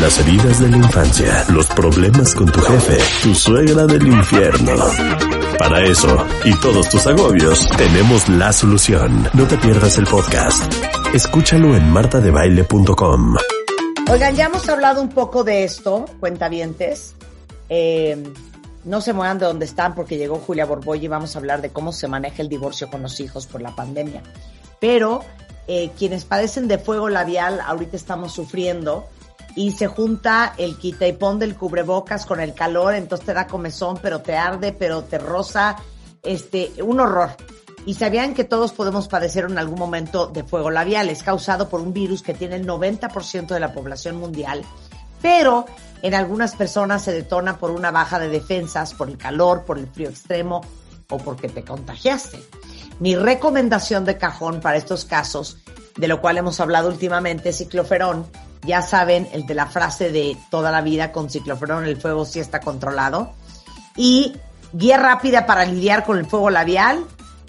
Las heridas de la infancia, los problemas con tu jefe, tu suegra del infierno. Para eso y todos tus agobios, tenemos la solución. No te pierdas el podcast. Escúchalo en martadebaile.com. Oigan, ya hemos hablado un poco de esto, cuentavientes. Eh, no se muevan de donde están porque llegó Julia Borboy y vamos a hablar de cómo se maneja el divorcio con los hijos por la pandemia. Pero eh, quienes padecen de fuego labial ahorita estamos sufriendo y se junta el quita y pon del cubrebocas con el calor, entonces te da comezón, pero te arde, pero te rosa, este, un horror. Y sabían que todos podemos padecer en algún momento de fuego labial. Es causado por un virus que tiene el 90% de la población mundial, pero en algunas personas se detona por una baja de defensas, por el calor, por el frío extremo o porque te contagiaste. Mi recomendación de cajón para estos casos, de lo cual hemos hablado últimamente, es cicloferón. Ya saben, el de la frase de toda la vida con cicloferón el fuego sí está controlado. Y guía rápida para lidiar con el fuego labial.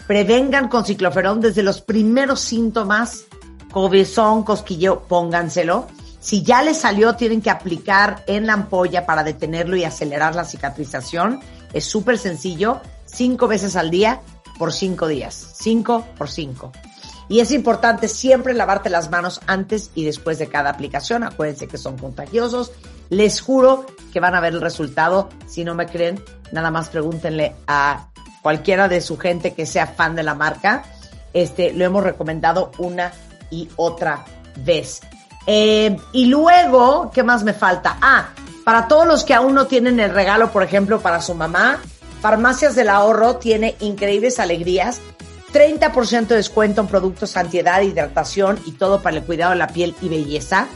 Prevengan con cicloferón desde los primeros síntomas, cobezón, cosquilleo, pónganselo. Si ya les salió, tienen que aplicar en la ampolla para detenerlo y acelerar la cicatrización. Es súper sencillo, cinco veces al día por cinco días. Cinco por cinco. Y es importante siempre lavarte las manos antes y después de cada aplicación. Acuérdense que son contagiosos. Les juro que van a ver el resultado. Si no me creen, nada más pregúntenle a cualquiera de su gente que sea fan de la marca. Este, lo hemos recomendado una y otra vez. Eh, y luego, ¿qué más me falta? Ah, para todos los que aún no tienen el regalo, por ejemplo, para su mamá, Farmacias del Ahorro tiene increíbles alegrías. 30% de descuento en productos antiedad, hidratación y todo para el cuidado de la piel y belleza.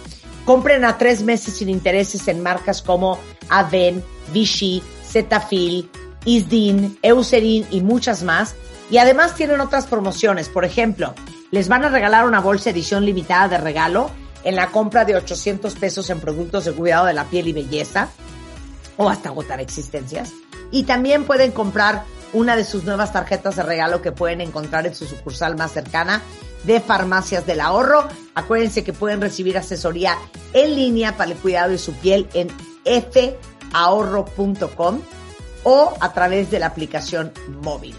Compren a tres meses sin intereses en marcas como Aven, Vichy, Cetaphil, Isdin, Eucerin y muchas más. Y además tienen otras promociones. Por ejemplo, les van a regalar una bolsa edición limitada de regalo en la compra de 800 pesos en productos de cuidado de la piel y belleza o hasta agotar existencias. Y también pueden comprar una de sus nuevas tarjetas de regalo que pueden encontrar en su sucursal más cercana de Farmacias del Ahorro. Acuérdense que pueden recibir asesoría en línea para el cuidado de su piel en fahorro.com o a través de la aplicación móvil.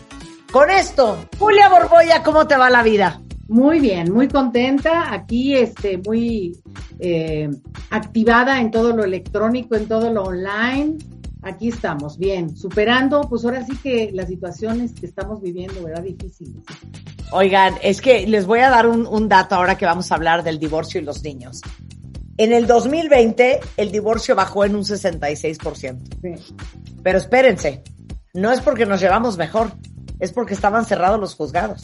Con esto, Julia Borboya, ¿cómo te va la vida? Muy bien, muy contenta. Aquí, este, muy eh, activada en todo lo electrónico, en todo lo online. Aquí estamos, bien, superando, pues ahora sí que las situaciones que estamos viviendo, ¿verdad? Difíciles. Oigan, es que les voy a dar un, un dato ahora que vamos a hablar del divorcio y los niños. En el 2020, el divorcio bajó en un 66%. Sí. Pero espérense, no es porque nos llevamos mejor, es porque estaban cerrados los juzgados.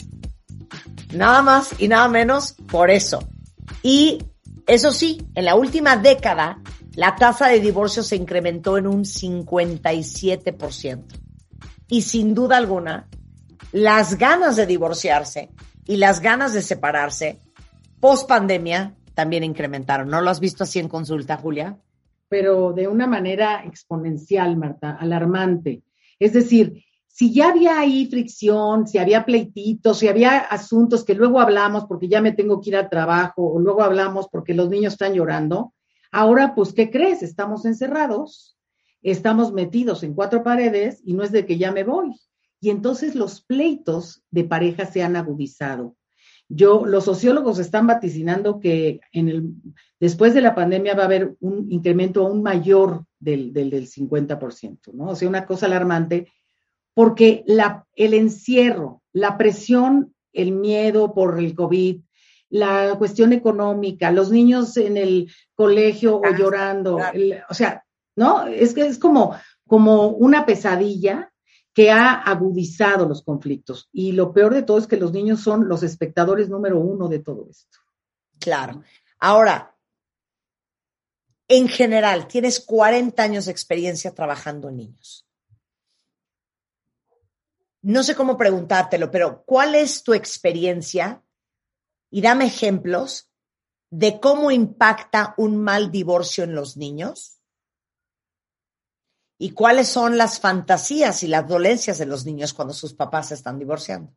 Nada más y nada menos por eso. Y eso sí, en la última década, la tasa de divorcio se incrementó en un 57%. Y sin duda alguna, las ganas de divorciarse y las ganas de separarse post pandemia también incrementaron. ¿No lo has visto así en consulta, Julia? Pero de una manera exponencial, Marta, alarmante. Es decir, si ya había ahí fricción, si había pleititos, si había asuntos que luego hablamos porque ya me tengo que ir al trabajo, o luego hablamos porque los niños están llorando, ahora, pues, ¿qué crees? Estamos encerrados, estamos metidos en cuatro paredes y no es de que ya me voy. Y entonces los pleitos de pareja se han agudizado. Yo, los sociólogos están vaticinando que después de la pandemia va a haber un incremento aún mayor del, del, del 50%, ¿no? O sea, una cosa alarmante porque el encierro, la presión, el miedo por el COVID, la cuestión económica, los niños en el colegio o llorando, el, o sea, ¿no? Es que es como, como una pesadilla que ha agudizado los conflictos. Y lo peor de todo es que los niños son los espectadores número uno de todo esto. Claro. Ahora, en general, tienes 40 años de experiencia trabajando en niños no sé cómo preguntártelo, pero ¿cuál es tu experiencia? Y dame ejemplos de cómo impacta un mal divorcio en los niños y cuáles son las fantasías y las dolencias de los niños cuando sus papás se están divorciando.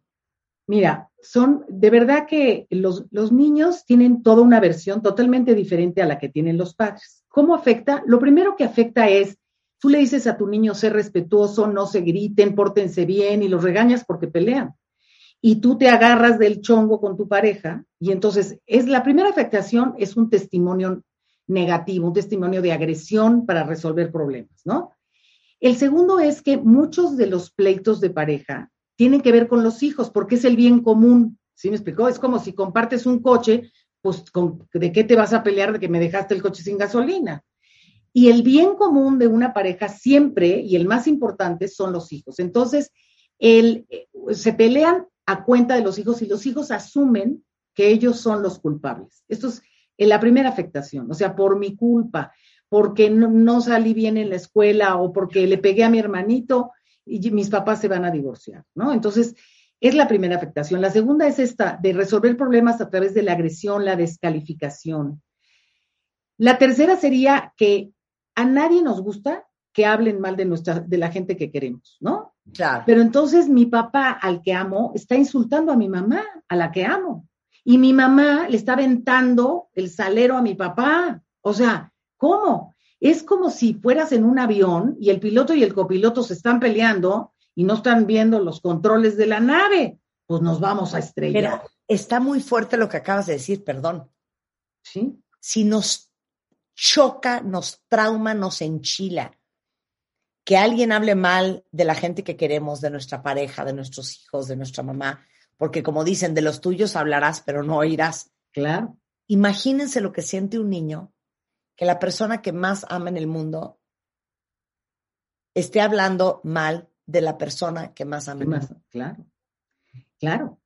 Mira, son de verdad que los, los niños tienen toda una versión totalmente diferente a la que tienen los padres. ¿Cómo afecta? Lo primero que afecta es, tú le dices a tu niño ser respetuoso, no se griten, pórtense bien y los regañas porque pelean. Y tú te agarras del chongo con tu pareja y entonces es la primera afectación es un testimonio negativo, un testimonio de agresión para resolver problemas, ¿no? El segundo es que muchos de los pleitos de pareja tienen que ver con los hijos, porque es el bien común. ¿Sí me explicó? Es como si compartes un coche, pues ¿de qué te vas a pelear de que me dejaste el coche sin gasolina? Y el bien común de una pareja siempre, y el más importante, son los hijos. Entonces, el, eh, se pelean a cuenta de los hijos y los hijos asumen que ellos son los culpables. Esto es la primera afectación, o sea, por mi culpa, porque no, no salí bien en la escuela o porque le pegué a mi hermanito, y mis papás se van a divorciar, ¿no? Entonces, es la primera afectación. La segunda es esta, de resolver problemas a través de la agresión, la descalificación. La tercera sería que a nadie nos gusta que hablen mal de nuestra, de la gente que queremos, ¿no? Claro. Pero entonces mi papá, al que amo, está insultando a mi mamá, a la que amo. Y mi mamá le está aventando el salero a mi papá. O sea, ¿cómo? Es como si fueras en un avión y el piloto y el copiloto se están peleando y no están viendo los controles de la nave. Pues nos vamos a estrellar. Pero está muy fuerte lo que acabas de decir, perdón. Sí. Si nos choca, nos trauma, nos enchila que alguien hable mal de la gente que queremos, de nuestra pareja, de nuestros hijos, de nuestra mamá, porque como dicen, de los tuyos hablarás, pero no oirás. Claro. Imagínense lo que siente un niño que la persona que más ama en el mundo esté hablando mal de la persona que más ama en el mundo. Claro, claro.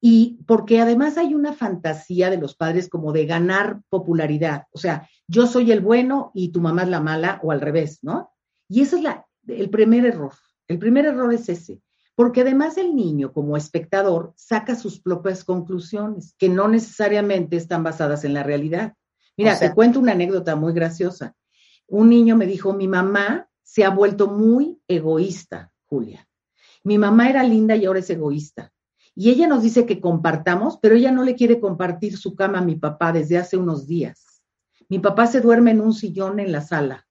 Y porque además hay una fantasía de los padres como de ganar popularidad. O sea, yo soy el bueno y tu mamá es la mala o al revés, ¿no? Y ese es la, el primer error. El primer error es ese. Porque además el niño como espectador saca sus propias conclusiones que no necesariamente están basadas en la realidad. Mira, te cuento una anécdota muy graciosa. Un niño me dijo, mi mamá se ha vuelto muy egoísta, Julia. Mi mamá era linda y ahora es egoísta. Y ella nos dice que compartamos, pero ella no le quiere compartir su cama a mi papá desde hace unos días. Mi papá se duerme en un sillón en la sala.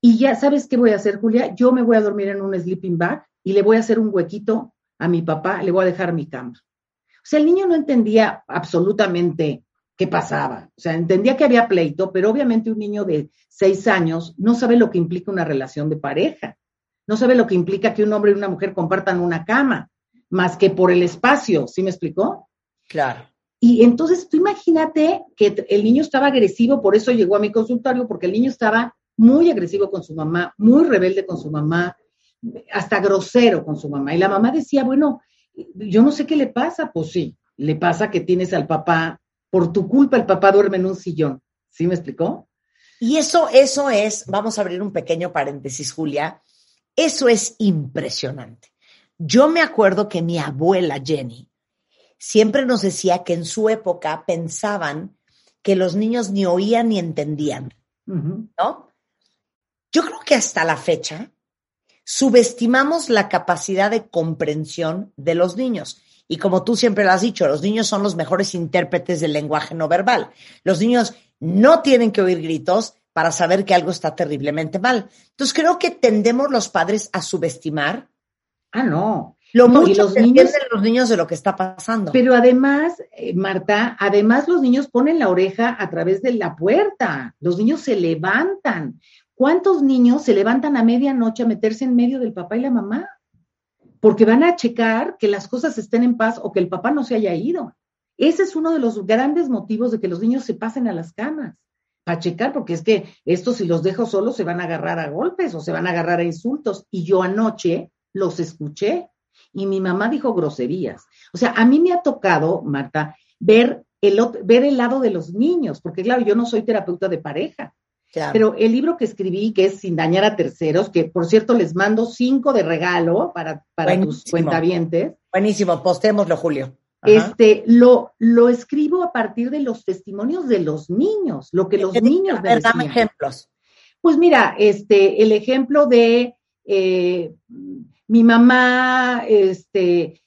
Y ya, ¿sabes qué voy a hacer, Julia? Yo me voy a dormir en un sleeping bag y le voy a hacer un huequito a mi papá, le voy a dejar mi cama. O sea, el niño no entendía absolutamente qué pasaba. O sea, entendía que había pleito, pero obviamente un niño de seis años no sabe lo que implica una relación de pareja, no sabe lo que implica que un hombre y una mujer compartan una cama, más que por el espacio, ¿sí me explicó? Claro. Y entonces tú imagínate que el niño estaba agresivo, por eso llegó a mi consultorio, porque el niño estaba muy agresivo con su mamá, muy rebelde con su mamá, hasta grosero con su mamá. Y la mamá decía, bueno, yo no sé qué le pasa, pues sí, le pasa que tienes al papá por tu culpa el papá duerme en un sillón. ¿Sí me explicó? Y eso, eso es, vamos a abrir un pequeño paréntesis, Julia, eso es impresionante. Yo me acuerdo que mi abuela Jenny siempre nos decía que en su época pensaban que los niños ni oían ni entendían, ¿no? Yo creo que hasta la fecha subestimamos la capacidad de comprensión de los niños. Y como tú siempre lo has dicho, los niños son los mejores intérpretes del lenguaje no verbal. Los niños no tienen que oír gritos para saber que algo está terriblemente mal. Entonces creo que tendemos los padres a subestimar. Ah, no. Lo mucho los niños, los niños de lo que está pasando. Pero además, eh, Marta, además los niños ponen la oreja a través de la puerta. Los niños se levantan. ¿Cuántos niños se levantan a medianoche a meterse en medio del papá y la mamá? porque van a checar que las cosas estén en paz o que el papá no se haya ido. Ese es uno de los grandes motivos de que los niños se pasen a las camas, para checar, porque es que estos si los dejo solos se van a agarrar a golpes o se van a agarrar a insultos. Y yo anoche los escuché y mi mamá dijo groserías. O sea, a mí me ha tocado, Marta, ver el, ver el lado de los niños, porque claro, yo no soy terapeuta de pareja, pero el libro que escribí, que es Sin dañar a terceros, que por cierto les mando cinco de regalo para, para tus cuentavientes. Buenísimo, postémoslo, Julio. Este, lo, lo escribo a partir de los testimonios de los niños, lo que los niños me Dame ejemplos. Pues mira, este, el ejemplo de eh, mi mamá, este,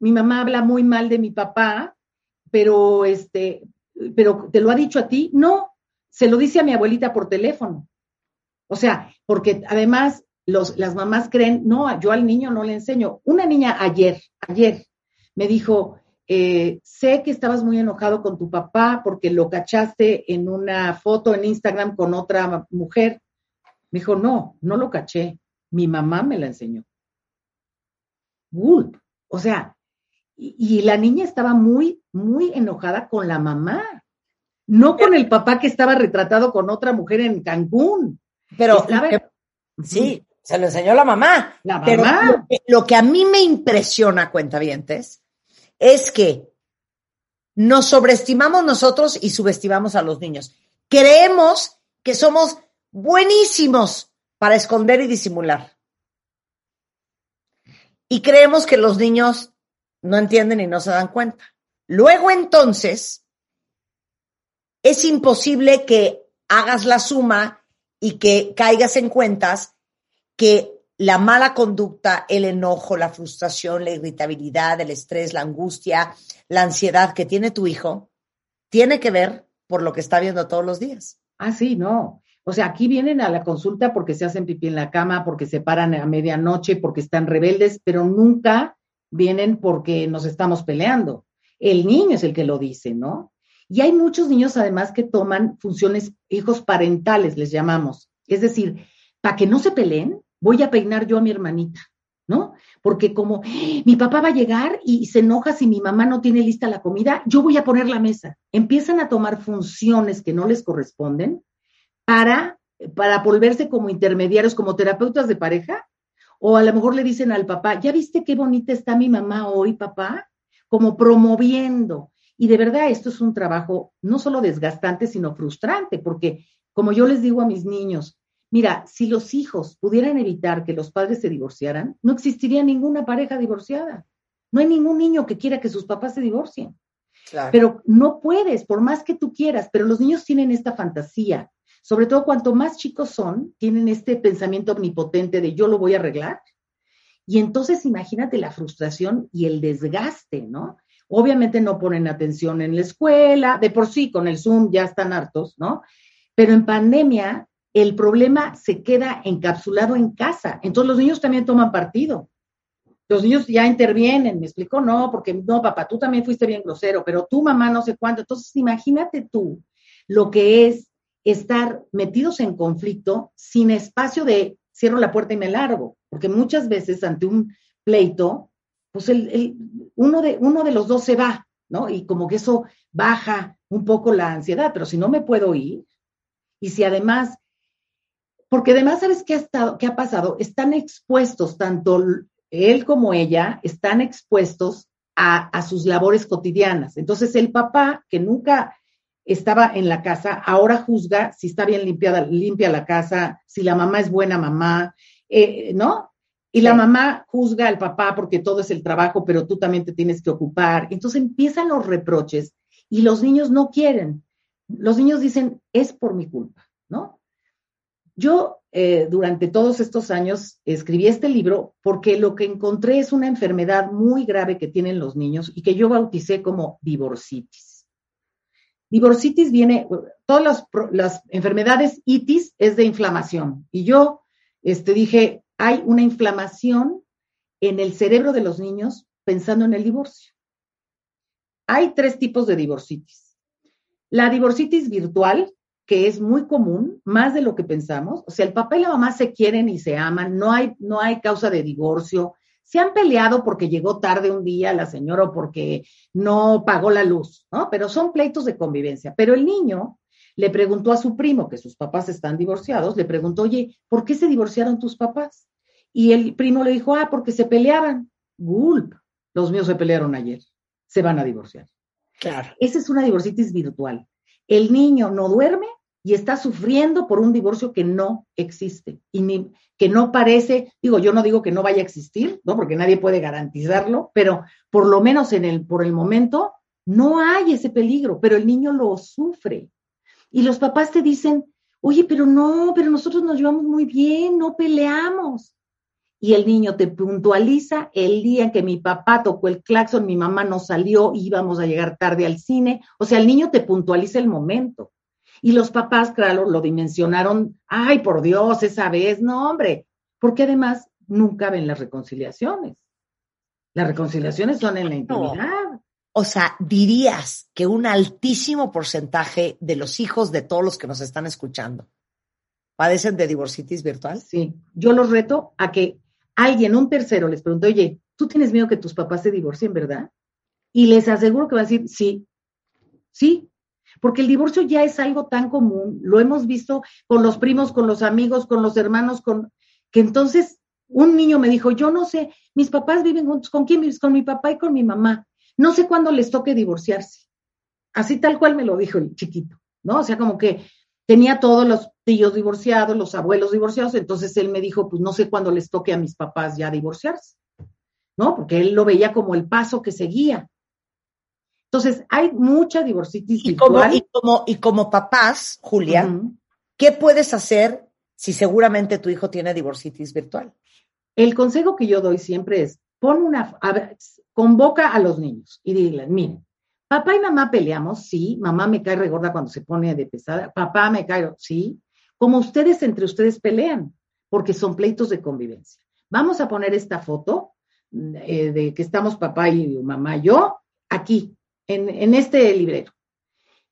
mi mamá habla muy mal de mi papá, pero este, pero te lo ha dicho a ti, no, se lo dice a mi abuelita por teléfono. O sea, porque además las mamás creen, no, yo al niño no le enseño. Una niña ayer, ayer, me dijo, eh, sé que estabas muy enojado con tu papá porque lo cachaste en una foto en Instagram con otra mujer. Me dijo, no, no lo caché, mi mamá me la enseñó. O sea, y, la niña estaba muy, muy enojada con la mamá, no con el papá que estaba retratado con otra mujer en Cancún. Pero sí, se lo enseñó la mamá. La mamá. lo, que, a mí me impresiona, cuentavientes, es que nos sobreestimamos nosotros y subestimamos a los niños. Creemos que somos buenísimos para esconder y disimular. Y creemos que los niños no entienden y no se dan cuenta. Luego entonces, es imposible que hagas la suma y que caigas en cuentas que la mala conducta, el enojo, la frustración, la irritabilidad, el estrés, la angustia, la ansiedad que tiene tu hijo, tiene que ver por lo que está viendo todos los días. Ah, sí, no. O sea, aquí vienen a la consulta porque se hacen pipí en la cama, porque se paran a medianoche, porque están rebeldes, pero nunca vienen porque nos estamos peleando. El niño es el que lo dice, ¿no? Y hay muchos niños además que toman funciones hijos parentales, les llamamos. Es decir, para que no se peleen, voy a peinar yo a mi hermanita, ¿no? Porque como mi papá va a llegar y se enoja si mi mamá no tiene lista la comida, yo voy a poner la mesa. Empiezan a tomar funciones que no les corresponden para, para volverse como intermediarios, como terapeutas de pareja, o a lo mejor le dicen al papá, ¿ya viste qué bonita está mi mamá hoy, papá? Como promoviendo. Y de verdad, esto es un trabajo no solo desgastante, sino frustrante, porque como yo les digo a mis niños, mira, si los hijos pudieran evitar que los padres se divorciaran, no existiría ninguna pareja divorciada. No hay ningún niño que quiera que sus papás se divorcien. Pero no puedes, por más que tú quieras, pero los niños tienen esta fantasía sobre todo cuanto más chicos son, tienen este pensamiento omnipotente de yo lo voy a arreglar. Y entonces imagínate la frustración y el desgaste, ¿no? Obviamente no ponen atención en la escuela, de por sí con el Zoom ya están hartos, ¿no? Pero en pandemia el problema se queda encapsulado en casa. Entonces los niños también toman partido. Los niños ya intervienen, me explicó, no, porque no, papá, tú también fuiste bien grosero, pero tú, mamá, no sé cuánto. Entonces imagínate tú lo que es estar metidos en conflicto sin espacio de cierro la puerta y me largo, porque muchas veces ante un pleito, pues el, uno, de, uno de los dos se va, ¿no? Y como que eso baja un poco la ansiedad, pero si no me puedo ir, y si además, porque además, ¿sabes qué ha, estado, qué ha pasado? Están expuestos, tanto él como ella, están expuestos a, a sus labores cotidianas. Entonces, el papá, que nunca estaba en la casa, ahora juzga si está bien limpiada, limpia la casa, si la mamá es buena mamá, eh, ¿no? Y la mamá juzga al papá porque todo es el trabajo, pero tú también te tienes que ocupar. Entonces empiezan los reproches y los niños no quieren. Los niños dicen, es por mi culpa, ¿no? Yo eh, durante todos estos años escribí este libro porque lo que encontré es una enfermedad muy grave que tienen los niños y que yo bauticé como divorcitis. Divorcitis viene, todas las, enfermedades itis es de inflamación. Y yo este, dije, hay una inflamación en el cerebro de los niños pensando en el divorcio. Hay tres tipos de divorcitis. La divorcitis virtual, que es muy común, más de lo que pensamos. O sea, el papá y la mamá se quieren y se aman, no hay, no hay causa de divorcio, se han peleado porque llegó tarde un día la señora o porque no pagó la luz, ¿no? Pero son pleitos de convivencia. Pero el niño le preguntó a su primo, que sus papás están divorciados, le preguntó, oye, ¿por qué se divorciaron tus papás? Y el primo le dijo, ah, porque se peleaban. Gulp, los míos se pelearon ayer, se van a divorciar. Claro. Esa es una divorcitis virtual. El niño no duerme y está sufriendo por un divorcio que no existe y ni, que no parece, digo, yo no digo que no vaya a existir, ¿no? Porque nadie puede garantizarlo, pero por lo menos en el, por el momento no hay ese peligro, pero el niño lo sufre. Y los papás te dicen, oye, pero no, pero nosotros nos llevamos muy bien, no peleamos. Y el niño te puntualiza el día en que mi papá tocó el claxon, mi mamá no salió, íbamos a llegar tarde al cine. O sea, el niño te puntualiza el momento. Y los papás, claro, lo dimensionaron, ay, por Dios, esa vez, no, hombre, porque además nunca ven las reconciliaciones. Las reconciliaciones son en la intimidad. O sea, dirías que un altísimo porcentaje de los hijos de todos los que nos están escuchando padecen de divorcitis virtual. Sí, yo los reto a que alguien, un tercero, les pregunte, oye, tú tienes miedo que tus papás se divorcien, ¿verdad? Y les aseguro que va a decir, sí, sí, porque el divorcio ya es algo tan común, lo hemos visto con los primos, con los amigos, con los hermanos, con que entonces un niño me dijo, yo no sé, mis papás viven juntos, ¿con quién vives? Con mi papá y con mi mamá. No sé cuándo les toque divorciarse. Así tal cual me lo dijo el chiquito, ¿no? O sea, como que tenía todos los tíos divorciados, los abuelos divorciados, entonces él me dijo, pues no sé cuándo les toque a mis papás ya divorciarse, ¿no? Porque él lo veía como el paso que seguía. Entonces, hay mucha divorcitis y como, y como, y como papás, Julia, ¿qué puedes hacer si seguramente tu hijo tiene divorcitis virtual? El consejo que yo doy siempre es, pon una, convoca a los niños y dile, miren, papá y mamá peleamos, sí, mamá me cae regorda cuando se pone de pesada, papá me cae, sí, como ustedes entre ustedes pelean, porque son pleitos de convivencia. Vamos a poner esta foto eh, de que estamos papá y mamá yo aquí, en, este librero.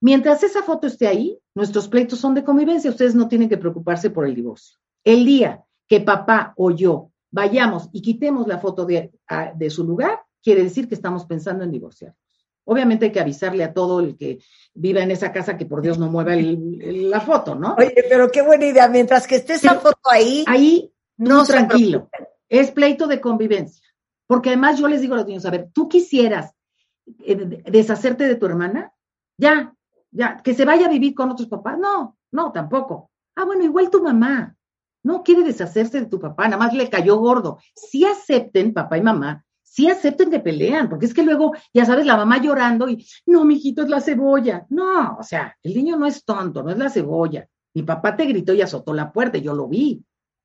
Mientras esa foto esté ahí, nuestros pleitos son de convivencia, ustedes no tienen que preocuparse por el divorcio. El día que papá o yo vayamos y quitemos la foto de, de su lugar, quiere decir que estamos pensando en divorciarnos. Obviamente hay que avisarle a todo el que viva en esa casa que por Dios no mueva la foto, ¿no? Oye, pero qué buena idea. Mientras que esté esa foto ahí, ahí no tranquilo. Es pleito de convivencia. Porque además yo les digo a los niños, a ver, tú quisieras eh, deshacerte de tu hermana, ya, ya, que se vaya a vivir con otros papás. No, no, tampoco. Ah, bueno, igual tu mamá no quiere deshacerse de tu papá, nada más le cayó gordo. Sí acepten, papá y mamá, sí acepten que pelean, porque es que luego, ya sabes, la mamá llorando y, no, mijito, es la cebolla. No, o sea, el niño no es tonto, no es la cebolla. Mi papá te gritó y azotó la puerta, yo lo vi.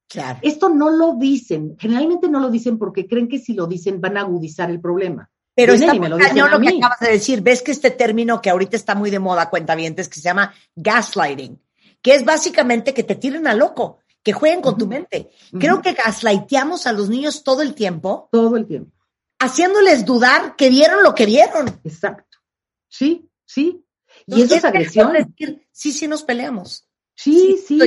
Claro. Esto no lo dicen, generalmente no lo dicen porque creen que si lo dicen van a agudizar el problema. Pero está muy lo, cañón lo que acabas de decir. Ves que este término que ahorita está muy de moda, cuentavientes, que se llama gaslighting, que es básicamente que te tiren a loco, que jueguen con tu mente. Creo que gaslighteamos a los niños todo el tiempo. Todo el tiempo haciéndoles dudar que vieron lo que vieron. Exacto. Sí, sí. y eso es agresión. sí, sí, nos peleamos. Sí, sí,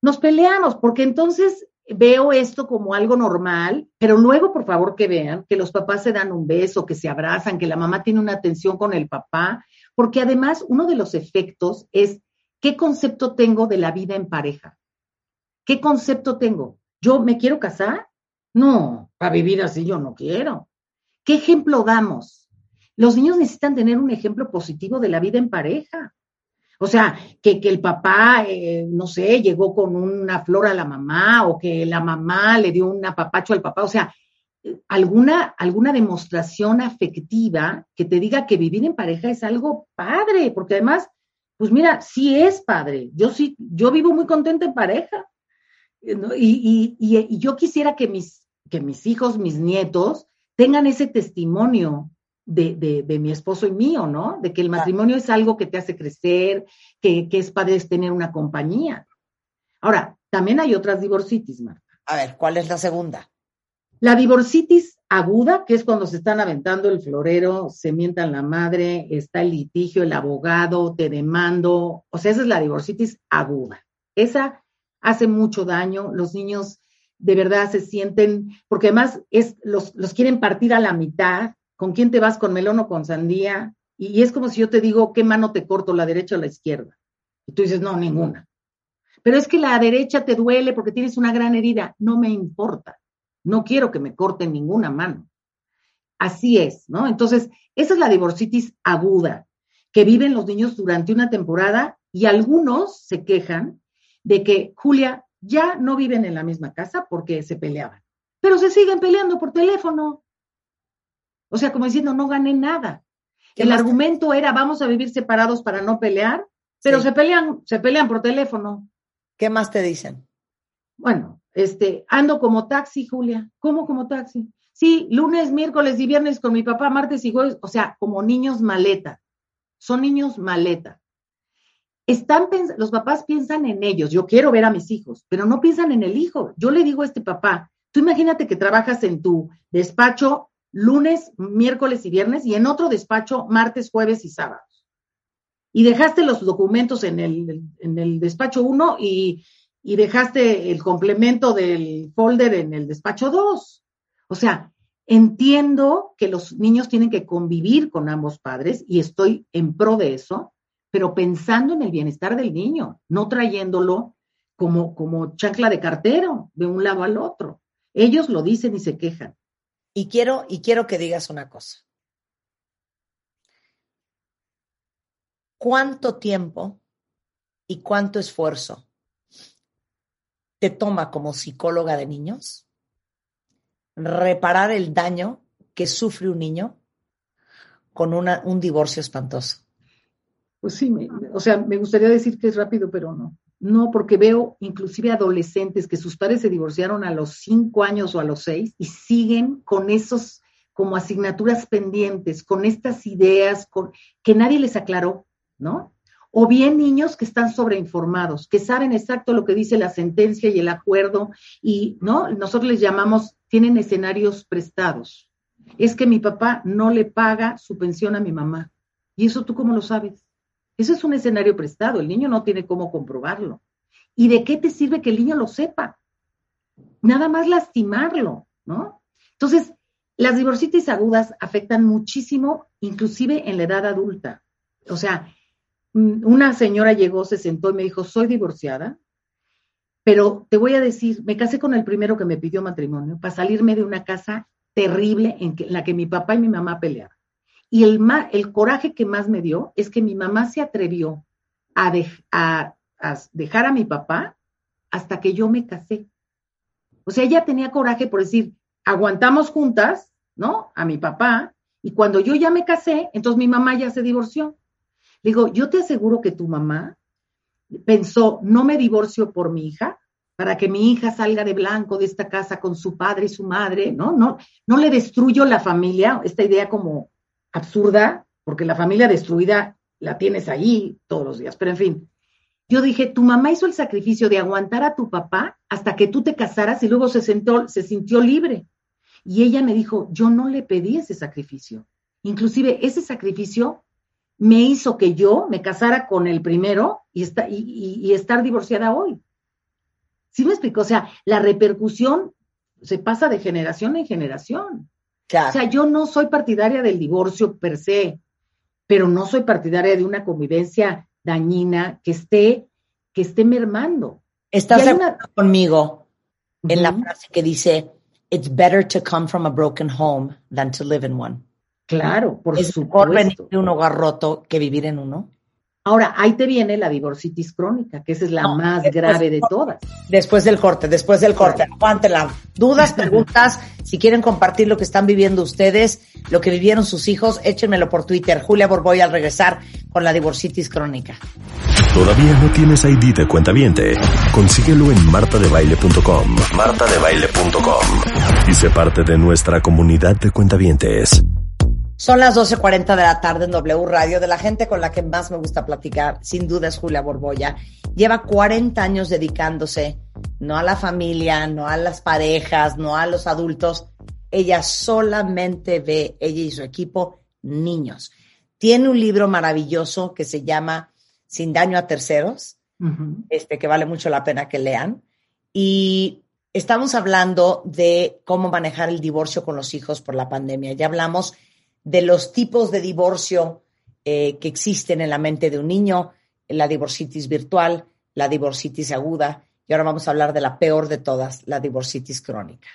nos peleamos, porque entonces veo esto como algo normal, pero luego, por favor, que vean que los papás se dan un beso, que se abrazan, que la mamá tiene una atención con el papá, porque además uno de los efectos es qué concepto tengo de la vida en pareja. ¿Qué concepto tengo? ¿Yo me quiero casar? No, para vivir así yo no quiero. ¿Qué ejemplo damos? Los niños necesitan tener un ejemplo positivo de la vida en pareja. O sea, que, el papá, eh, no sé, llegó con una flor a la mamá o que la mamá le dio un apapacho al papá. O sea, alguna, alguna demostración afectiva que te diga que vivir en pareja es algo padre, porque además, pues mira, sí es padre. Yo sí, yo vivo muy contenta en pareja. Y, yo quisiera que mis, que mis hijos, mis nietos, tengan ese testimonio de, mi esposo y mío, ¿no? De que el matrimonio es algo que te hace crecer, que, es padre tener una compañía. Ahora, también hay otras divorcitis, Marta. A ver, ¿cuál es la segunda? La divorcitis aguda, que es cuando se están aventando el florero, se mientan la madre, está el litigio, el abogado, te demando. O sea, esa es la divorcitis aguda. Esa hace mucho daño, los niños de verdad se sienten, porque además es, los, los quieren partir a la mitad, ¿con quién te vas? ¿Con melón o con sandía? Y, es como si yo te digo, ¿qué mano te corto, la derecha o la izquierda? Y tú dices, no, ninguna. Pero es que la derecha te duele porque tienes una gran herida. No me importa. No quiero que me corten ninguna mano. Así es, ¿no? Entonces, esa es la divorcitis aguda que viven los niños durante una temporada y algunos se quejan de que Julia ya no viven en la misma casa porque se peleaban, pero se siguen peleando por teléfono. O sea, como diciendo, no gané nada. El argumento era, vamos a vivir separados para no pelear, pero se pelean, se pelean por teléfono. ¿Qué más te dicen? bueno, este, ando como taxi, Julia. ¿Cómo como taxi? Sí, lunes, miércoles y viernes con mi papá, martes y jueves, o sea, como niños maleta. Son niños maleta. Están los papás piensan en ellos. Yo quiero ver a mis hijos, pero no piensan en el hijo. Yo le digo a este papá, tú imagínate que trabajas en tu despacho lunes, miércoles y viernes y en otro despacho martes, jueves y sábados. Y dejaste los documentos en el, en el despacho 1 y, y, dejaste el complemento del folder en el despacho 2. O sea, entiendo que los niños tienen que convivir con ambos padres y estoy en pro de eso, pero pensando en el bienestar del niño, no trayéndolo como, como chancla de cartero de un lado al otro. Ellos lo dicen y se quejan. Y quiero, y quiero que digas una cosa. ¿Cuánto tiempo y cuánto esfuerzo te toma como psicóloga de niños reparar el daño que sufre un niño con un divorcio espantoso? Pues sí, o sea, me gustaría decir que es rápido, pero no. No, porque veo inclusive adolescentes que sus padres se divorciaron a los cinco años o a los seis y siguen con esos como asignaturas pendientes, con estas ideas con, que nadie les aclaró, ¿no? O bien niños que están sobreinformados, que saben exacto lo que dice la sentencia y el acuerdo, y no, nosotros les llamamos, tienen escenarios prestados. Es que mi papá no le paga su pensión a mi mamá. ¿Y eso tú cómo lo sabes? Eso es un escenario prestado, el niño no tiene cómo comprobarlo. ¿Y de qué te sirve que el niño lo sepa? Nada más lastimarlo, ¿no? Entonces, las divorcitis agudas afectan muchísimo, inclusive en la edad adulta. O sea, mm, una señora llegó, se sentó y me dijo, soy divorciada, pero te voy a decir, me casé con el primero que me pidió matrimonio para salirme de una casa terrible en, la que mi papá y mi mamá peleaban. Y el, coraje que más me dio es que mi mamá se atrevió a, dejar a mi papá hasta que yo me casé. O sea, ella tenía coraje por decir, aguantamos juntas, ¿no? A mi papá, y cuando yo ya me casé, entonces mi mamá ya se divorció. Le digo, yo te aseguro que tu mamá pensó, no me divorcio por mi hija, para que mi hija salga de blanco de esta casa con su padre y su madre, ¿no? No, no le destruyo la familia, esta idea como absurda, porque la familia destruida la tienes ahí todos los días, pero en fin. Yo dije, tu mamá hizo el sacrificio de aguantar a tu papá hasta que tú te casaras y luego se, sentó, se sintió libre. Y ella me dijo, yo no le pedí ese sacrificio. Inclusive ese sacrificio me hizo que yo me casara con el primero y, y, estar divorciada hoy. ¿Sí me explico? O sea, la repercusión se pasa de generación en generación. O sea, yo no soy partidaria del divorcio per se, pero no soy partidaria de una convivencia dañina que esté, que esté mermando. ¿Estás de conmigo en la frase que dice, it's better to come from a broken home than to live in one? Claro, por es mejor venir de un hogar roto que vivir en uno. Ahora, ahí te viene la divorcitis crónica, que esa es la más grave de todas. Después del corte, después del corte. Aguántela. Dudas, preguntas, si quieren compartir lo que están viviendo ustedes, lo que vivieron sus hijos, échenmelo por Twitter. Julia Borboy al regresar con la divorcitis crónica. ¿Todavía no tienes ID de cuenta viente? Consíguelo en martadebaile.com. martadebaile.com. Y sé parte de nuestra comunidad de cuentavientes. Son las 12.40 de la tarde en W Radio. De la gente con la que más me gusta platicar, sin duda es Julia Borboya. Lleva 40 años dedicándose no a la familia, no a las parejas, no a los adultos. Ella solamente ve, ella y su equipo, niños. Tiene un libro maravilloso que se llama Sin daño a terceros, este, que vale mucho la pena que lean. Y estamos hablando de cómo manejar el divorcio con los hijos por la pandemia. Ya hablamos de los tipos de divorcio eh, que existen en la mente de un niño, la divorcitis virtual, la divorcitis aguda, y ahora vamos a hablar de la peor de todas, la divorcitis crónica.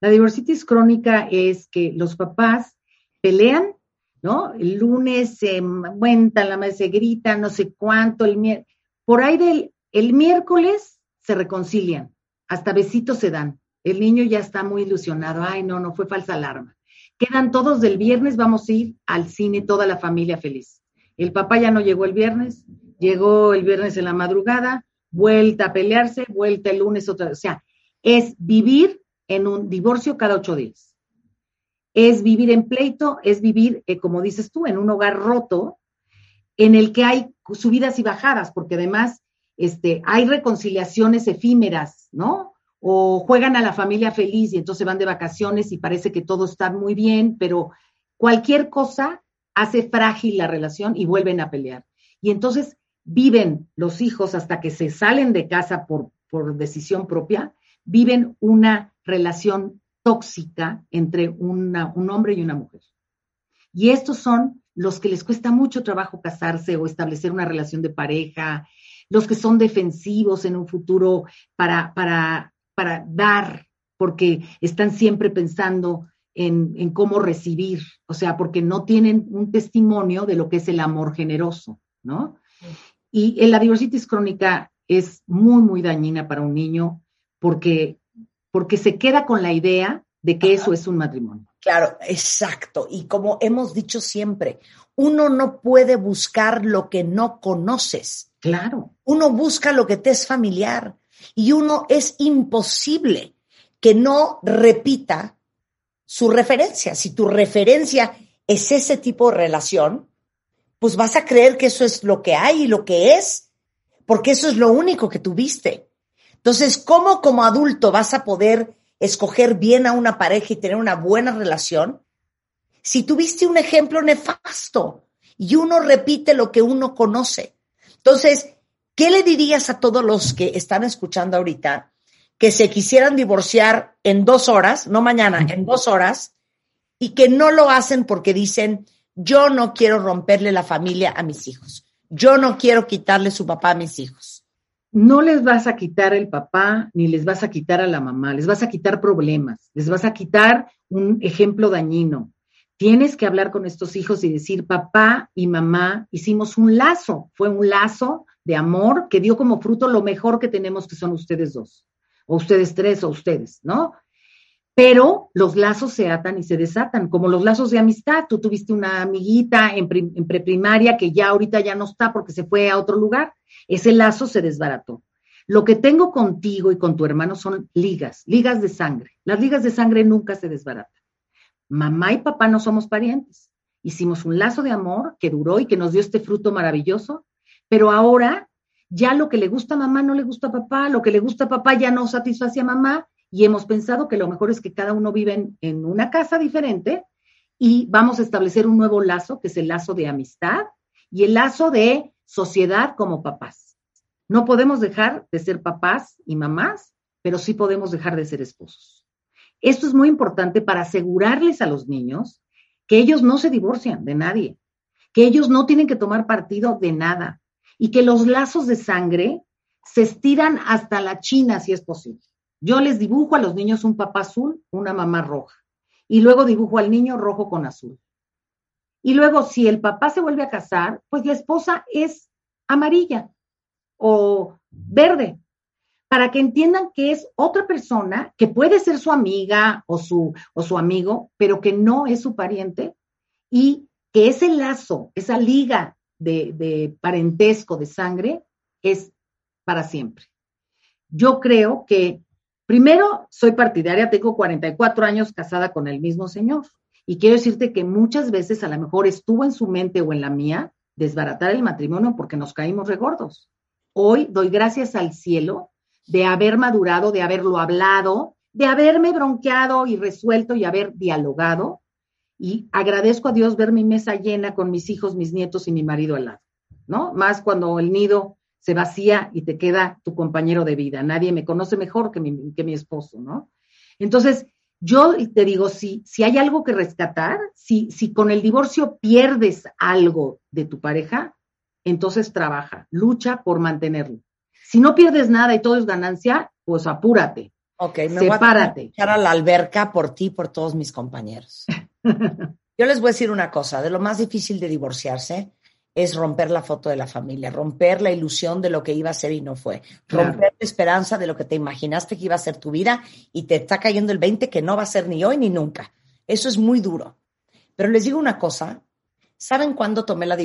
La divorcitis crónica es que los papás pelean, ¿no? El lunes se cuentan, la madre se grita, no sé cuánto, el por ahí del el miércoles se reconcilian, hasta besitos se dan. El niño ya está muy ilusionado, ay, no, no fue falsa alarma. Quedan todos del viernes, vamos a ir al cine toda la familia feliz. El papá ya no llegó el viernes, llegó el viernes en la madrugada, vuelta a pelearse, vuelta el lunes otra vez. O sea, es vivir en un divorcio cada ocho días. Es vivir en pleito, es vivir, eh, como dices tú, en un hogar roto en el que hay subidas y bajadas, porque además este, hay reconciliaciones efímeras, ¿no? O juegan a la familia feliz y entonces van de vacaciones y parece que todo está muy bien, pero cualquier cosa hace frágil la relación y vuelven a pelear. Y entonces viven los hijos hasta que se salen de casa por, por decisión propia, viven una relación tóxica entre un hombre y una mujer. Y estos son los que les cuesta mucho trabajo casarse o establecer una relación de pareja, los que son defensivos en un futuro para, para, para dar, porque están siempre pensando en, en, cómo recibir, o sea, porque no tienen un testimonio de lo que es el amor generoso, ¿no? Y la divorcitis crónica es muy, muy dañina para un niño porque, porque se queda con la idea de que eso es un matrimonio. Claro, exacto. Y como hemos dicho siempre, uno no puede buscar lo que no conoces. Claro. Uno busca lo que te es familiar y uno es imposible que no repita su referencia. Si tu referencia es ese tipo de relación, pues vas a creer que eso es lo que hay y lo que es, porque eso es lo único que tuviste. Entonces, ¿cómo como adulto vas a poder escoger bien a una pareja y tener una buena relación si tuviste un ejemplo nefasto y uno repite lo que uno conoce? Entonces, ¿qué le dirías a todos los que están escuchando ahorita que se quisieran divorciar en dos horas, no mañana, en dos horas, y que no lo hacen porque dicen, yo no quiero romperle la familia a mis hijos. Yo no quiero quitarle su papá a mis hijos. No les vas a quitar el papá ni les vas a quitar a la mamá, les vas a quitar problemas, les vas a quitar un ejemplo dañino. Tienes que hablar con estos hijos y decir, papá y mamá hicimos un lazo, fue un lazo de amor que dio como fruto lo mejor que tenemos, que son ustedes dos, o ustedes tres, o ustedes, ¿no? pero los lazos se atan y se desatan, como los lazos de amistad. Tú tuviste una amiguita en, preprimaria que ya ahorita ya no está porque se fue a otro lugar. Ese lazo se desbarató. Lo que tengo contigo y con tu hermano son ligas, ligas de sangre. Las ligas de sangre nunca se desbaratan. Mamá y papá no somos parientes. Hicimos un lazo de amor que duró y que nos dio este fruto maravilloso, pero ahora ya lo que le gusta a mamá no le gusta a papá, lo que le gusta a papá ya no satisface a mamá y hemos pensado que lo mejor es que cada uno vive en, una casa diferente y vamos a establecer un nuevo lazo, que es el lazo de amistad y el lazo de sociedad como papás. No podemos dejar de ser papás y mamás, pero sí podemos dejar de ser esposos. Esto es muy importante para asegurarles a los niños que ellos no se divorcian de nadie, que ellos no tienen que tomar partido de nada y que los lazos de sangre se estiran hasta la China si es posible. Yo les dibujo a los niños un papá azul, una mamá roja. Y luego dibujo al niño rojo con azul. Y luego, si el papá se vuelve a casar, pues la esposa es amarilla o verde, para que entiendan que es otra persona que puede ser su amiga o su, o su amigo, pero que no es su pariente y que ese lazo, esa liga de, parentesco, de sangre, es para siempre. Yo creo que Primero, soy partidaria, tengo 44 años casada con el mismo señor. Y quiero decirte que muchas veces a lo mejor estuvo en su mente o en la mía desbaratar el matrimonio porque nos caímos regordos. Hoy doy gracias al cielo de haber madurado, de haberlo hablado, de haberme bronqueado y resuelto y haber dialogado. Y agradezco a Dios ver mi mesa llena con mis hijos, mis nietos y mi marido al lado, ¿no? Más cuando el nido se vacía y te queda tu compañero de vida. Nadie me conoce mejor que mi, que mi esposo, ¿no? Entonces, yo te digo, si, si hay algo que rescatar, si, si con el divorcio pierdes algo de tu pareja, entonces trabaja, lucha por mantenerlo. Si no pierdes nada y todo es ganancia, pues apúrate. Ok, me sepárate. voy a, a la alberca por ti, por todos mis compañeros. Yo les voy a decir una cosa, de lo más difícil de divorciarse es romper la foto de la familia, romper la ilusión de lo que iba a ser y no fue, romper la esperanza de lo que te imaginaste que iba a ser tu vida y te está cayendo el 20 que no va a ser ni hoy ni nunca. Eso es muy duro. Pero les digo una cosa, ¿saben cuándo tomé la,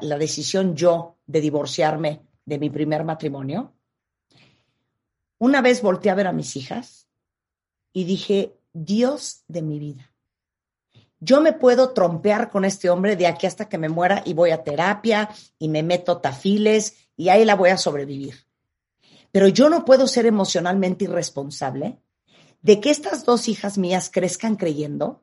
la decisión yo de divorciarme de mi primer matrimonio? Una vez volteé a ver a mis hijas y dije, Dios de mi vida, yo me puedo trompear con este hombre de aquí hasta que me muera y voy a terapia y me meto tafiles y ahí la voy a sobrevivir. Pero yo no puedo ser emocionalmente irresponsable de que estas dos hijas mías crezcan creyendo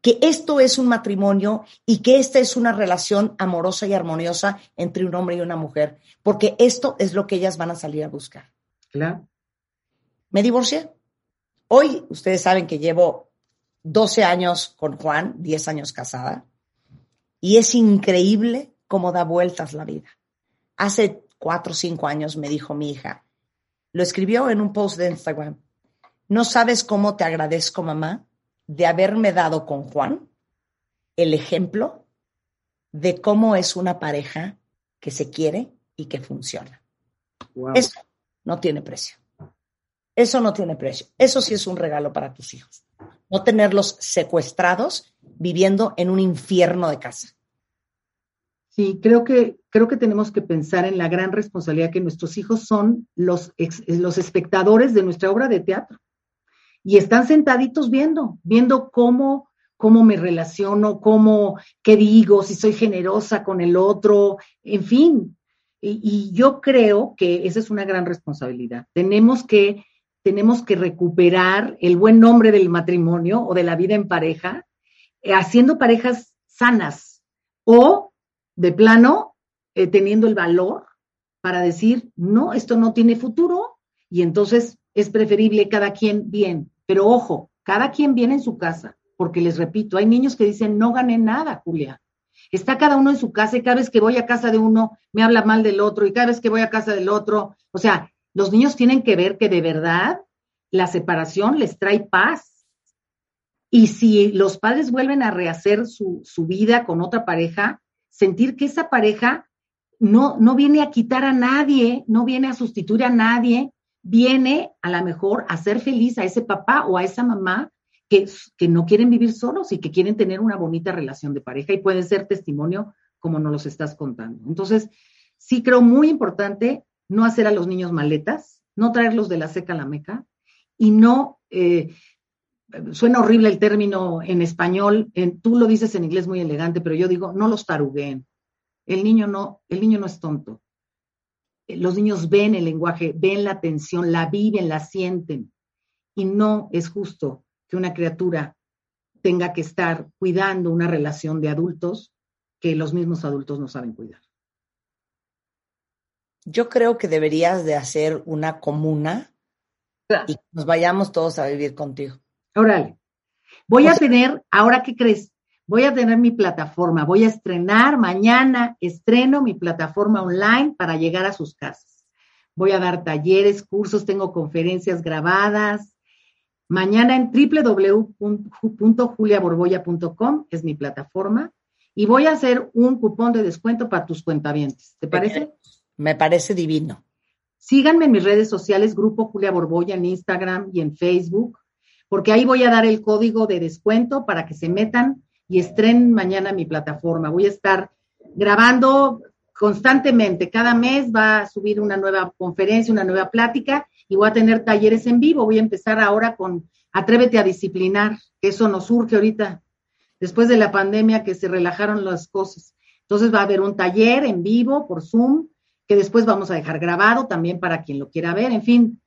que esto es un matrimonio y que esta es una relación amorosa y armoniosa entre un hombre y una mujer, porque esto es lo que ellas van a salir a buscar. Claro. Me divorcié. Hoy ustedes saben que llevo 12 años con Juan, 10 años casada, y es increíble cómo da vueltas la vida. Hace 4 o 5 años me dijo mi hija, lo escribió en un post de Instagram, no sabes cómo te agradezco, mamá, de haberme dado con Juan el ejemplo de cómo es una pareja que se quiere y que funciona. Eso no tiene precio. Eso no tiene precio. Eso sí es un regalo para tus hijos no tenerlos secuestrados viviendo en un infierno de casa. Sí, creo que, creo que tenemos que pensar en la gran responsabilidad que nuestros hijos son los, los espectadores de nuestra obra de teatro. Y están sentaditos viendo, viendo cómo, cómo me relaciono, cómo, qué digo, si soy generosa con el otro, en fin. Y, y yo creo que esa es una gran responsabilidad. Tenemos que tenemos que recuperar el buen nombre del matrimonio o de la vida en pareja, eh, haciendo parejas sanas o de plano eh, teniendo el valor para decir, no, esto no tiene futuro y entonces es preferible cada quien bien. Pero ojo, cada quien viene en su casa, porque les repito, hay niños que dicen, no gané nada, Julia. Está cada uno en su casa y cada vez que voy a casa de uno me habla mal del otro y cada vez que voy a casa del otro, o sea, los niños tienen que ver que de verdad la separación les trae paz. Y si los padres vuelven a rehacer su, vida con otra pareja, sentir que esa pareja no, no viene a quitar a nadie, no viene a sustituir a nadie, viene a lo mejor a ser feliz a ese papá o a esa mamá que, que, no quieren vivir solos y que quieren tener una bonita relación de pareja y pueden ser testimonio como nos los estás contando. Entonces, sí creo muy importante no hacer a los niños maletas, no traerlos de la seca a la meca y no, eh, suena horrible el término en español, tú lo dices en inglés muy elegante, pero yo digo, no los tarugueen. El niño no, el niño no es tonto. Los niños ven el lenguaje, ven la atención, la viven, la sienten. Y no es justo que una criatura tenga que estar cuidando una relación de adultos que los mismos adultos no saben cuidar. Yo creo que deberías de hacer una comuna y nos vayamos todos a vivir contigo. Órale. Voy a tener, ahora qué crees, voy a tener mi plataforma, voy a estrenar mañana, estreno mi plataforma online para llegar a sus casas. Voy a dar talleres, cursos, tengo conferencias grabadas. Mañana en www.juliaborboya.com es mi plataforma y voy a hacer un cupón de descuento para tus cuentavientes. ¿Te parece? Me parece divino. Síganme en mis redes sociales, Grupo Julia Borboya en Instagram y en Facebook, porque ahí voy a dar el código de descuento para que se metan y estrenen mañana mi plataforma. Voy a estar grabando constantemente. Cada mes va a subir una nueva conferencia, una nueva plática y voy a tener talleres en vivo. Voy a empezar ahora con Atrévete a disciplinar, que eso nos surge ahorita, después de la pandemia que se relajaron las cosas. Entonces va a haber un taller en vivo por Zoom que después vamos a dejar grabado también para quien lo quiera ver. En fin,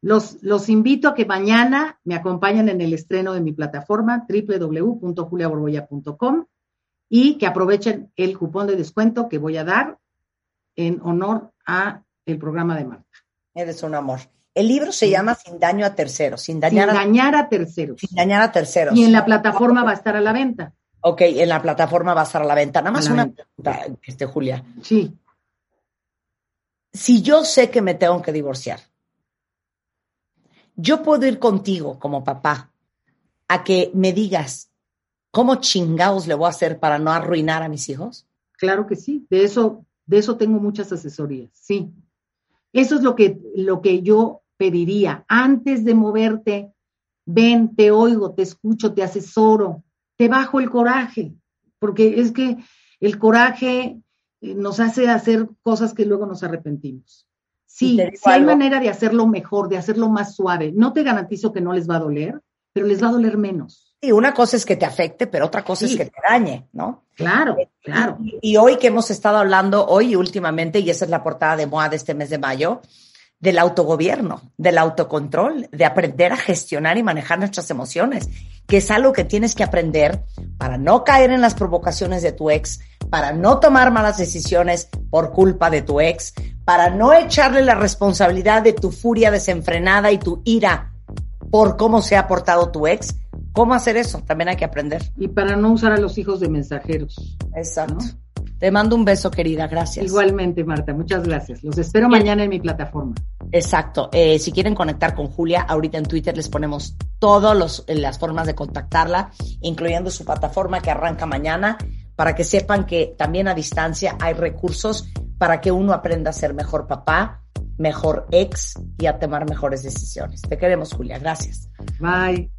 los, los invito a que mañana me acompañen en el estreno de mi plataforma www.juliaborboya.com y que aprovechen el cupón de descuento que voy a dar en honor a el programa de Marta. Eres un amor. El libro se llama Sin daño a terceros. Sin dañar, a, terceros. Sin dañar a terceros. Y en la plataforma va a estar a la venta. Ok, en la plataforma va a estar a la venta. Nada más una pregunta, este, Julia. Sí si yo sé que me tengo que divorciar, yo puedo ir contigo como papá a que me digas cómo chingados le voy a hacer para no arruinar a mis hijos? Claro que sí, de eso, de eso tengo muchas asesorías, sí. Eso es lo que, lo que yo pediría. Antes de moverte, ven, te oigo, te escucho, te asesoro, te bajo el coraje, porque es que el coraje nos hace hacer cosas que luego nos arrepentimos. Sí, sí hay manera de hacerlo mejor, de hacerlo más suave. No te garantizo que no les va a doler, pero les va a doler menos. Y una cosa es que te afecte, pero otra cosa es que te dañe, ¿no? Claro, claro. Y, hoy que hemos estado hablando, hoy y últimamente, y esa es la portada de MOA de este mes de mayo, del autogobierno, del autocontrol, de aprender a gestionar y manejar nuestras emociones, que es algo que tienes que aprender para no caer en las provocaciones de tu ex, para no tomar malas decisiones por culpa de tu ex, para no echarle la responsabilidad de tu furia desenfrenada y tu ira por cómo se ha portado tu ex, ¿Cómo hacer eso? También hay que aprender. Y para no usar a los hijos de mensajeros. Exacto. Te mando un beso, querida. Gracias. Igualmente, Marta. Muchas gracias. Los espero mañana en mi plataforma. Exacto. Eh, si quieren conectar con Julia, ahorita en Twitter les ponemos todas las formas de contactarla, incluyendo su plataforma que arranca mañana, para que sepan que también a distancia hay recursos para que uno aprenda a ser mejor papá, mejor ex y a tomar mejores decisiones. Te queremos, Julia. Gracias. Bye.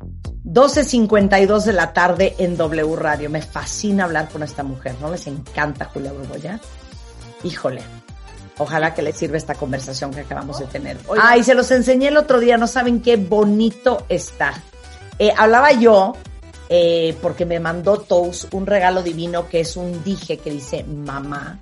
12.52 de la tarde en W Radio. Me fascina hablar con esta mujer. ¿No les encanta Julia Borboya? Híjole. Ojalá que les sirva esta conversación que acabamos de tener. Ay, se los enseñé el otro día. No saben qué bonito está. Eh, hablaba yo eh, porque me mandó Tous un regalo divino que es un dije que dice mamá.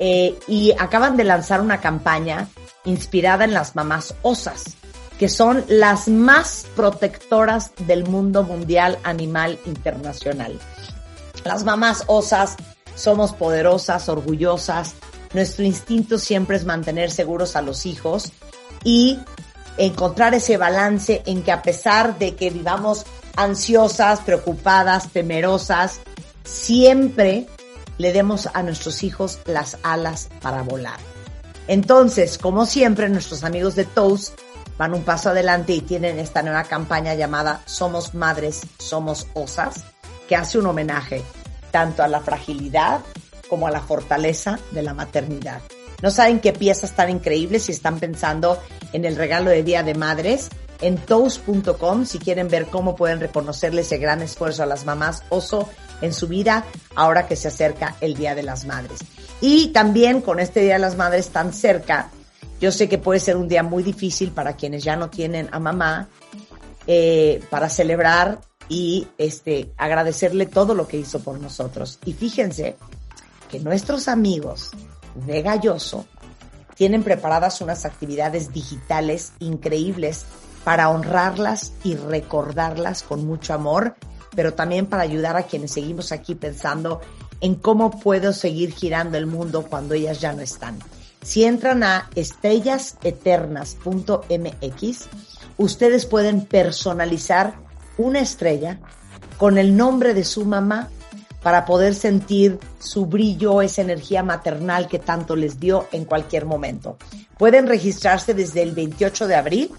Eh, y acaban de lanzar una campaña inspirada en las mamás osas, que son las más protectoras del mundo mundial animal internacional. Las mamás osas somos poderosas, orgullosas, nuestro instinto siempre es mantener seguros a los hijos y encontrar ese balance en que a pesar de que vivamos ansiosas, preocupadas, temerosas, siempre le demos a nuestros hijos las alas para volar. Entonces, como siempre, nuestros amigos de Toast van un paso adelante y tienen esta nueva campaña llamada Somos Madres, Somos Osas, que hace un homenaje tanto a la fragilidad como a la fortaleza de la maternidad. No saben qué piezas tan increíbles si están pensando en el regalo de Día de Madres. En toast.com, si quieren ver cómo pueden reconocerle ese gran esfuerzo a las mamás oso en su vida ahora que se acerca el Día de las Madres. Y también con este Día de las Madres tan cerca, yo sé que puede ser un día muy difícil para quienes ya no tienen a mamá, eh, para celebrar y este, agradecerle todo lo que hizo por nosotros. Y fíjense que nuestros amigos de Galloso tienen preparadas unas actividades digitales increíbles para honrarlas y recordarlas con mucho amor, pero también para ayudar a quienes seguimos aquí pensando en cómo puedo seguir girando el mundo cuando ellas ya no están. Si entran a estellaseternas.mx, ustedes pueden personalizar una estrella con el nombre de su mamá para poder sentir su brillo, esa energía maternal que tanto les dio en cualquier momento. Pueden registrarse desde el 28 de abril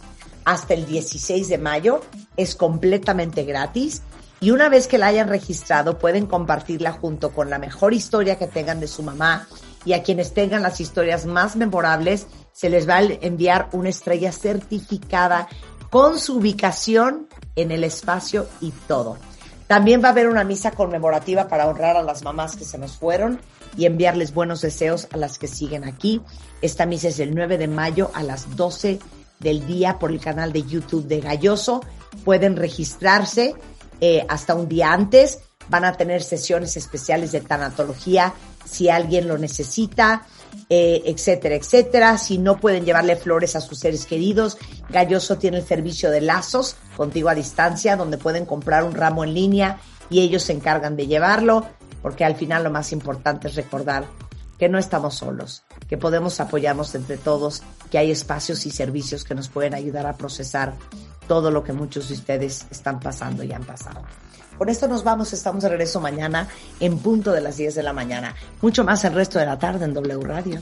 hasta el 16 de mayo. Es completamente gratis y una vez que la hayan registrado pueden compartirla junto con la mejor historia que tengan de su mamá y a quienes tengan las historias más memorables se les va a enviar una estrella certificada con su ubicación en el espacio y todo. También va a haber una misa conmemorativa para honrar a las mamás que se nos fueron y enviarles buenos deseos a las que siguen aquí. Esta misa es el 9 de mayo a las 12 del día por el canal de YouTube de Galloso. Pueden registrarse eh, hasta un día antes. Van a tener sesiones especiales de tanatología si alguien lo necesita, eh, etcétera, etcétera. Si no pueden llevarle flores a sus seres queridos, Galloso tiene el servicio de lazos contigo a distancia, donde pueden comprar un ramo en línea y ellos se encargan de llevarlo, porque al final lo más importante es recordar que no estamos solos, que podemos apoyarnos entre todos, que hay espacios y servicios que nos pueden ayudar a procesar todo lo que muchos de ustedes están pasando y han pasado. Con esto nos vamos, estamos de regreso mañana en punto de las 10 de la mañana. Mucho más el resto de la tarde en W Radio.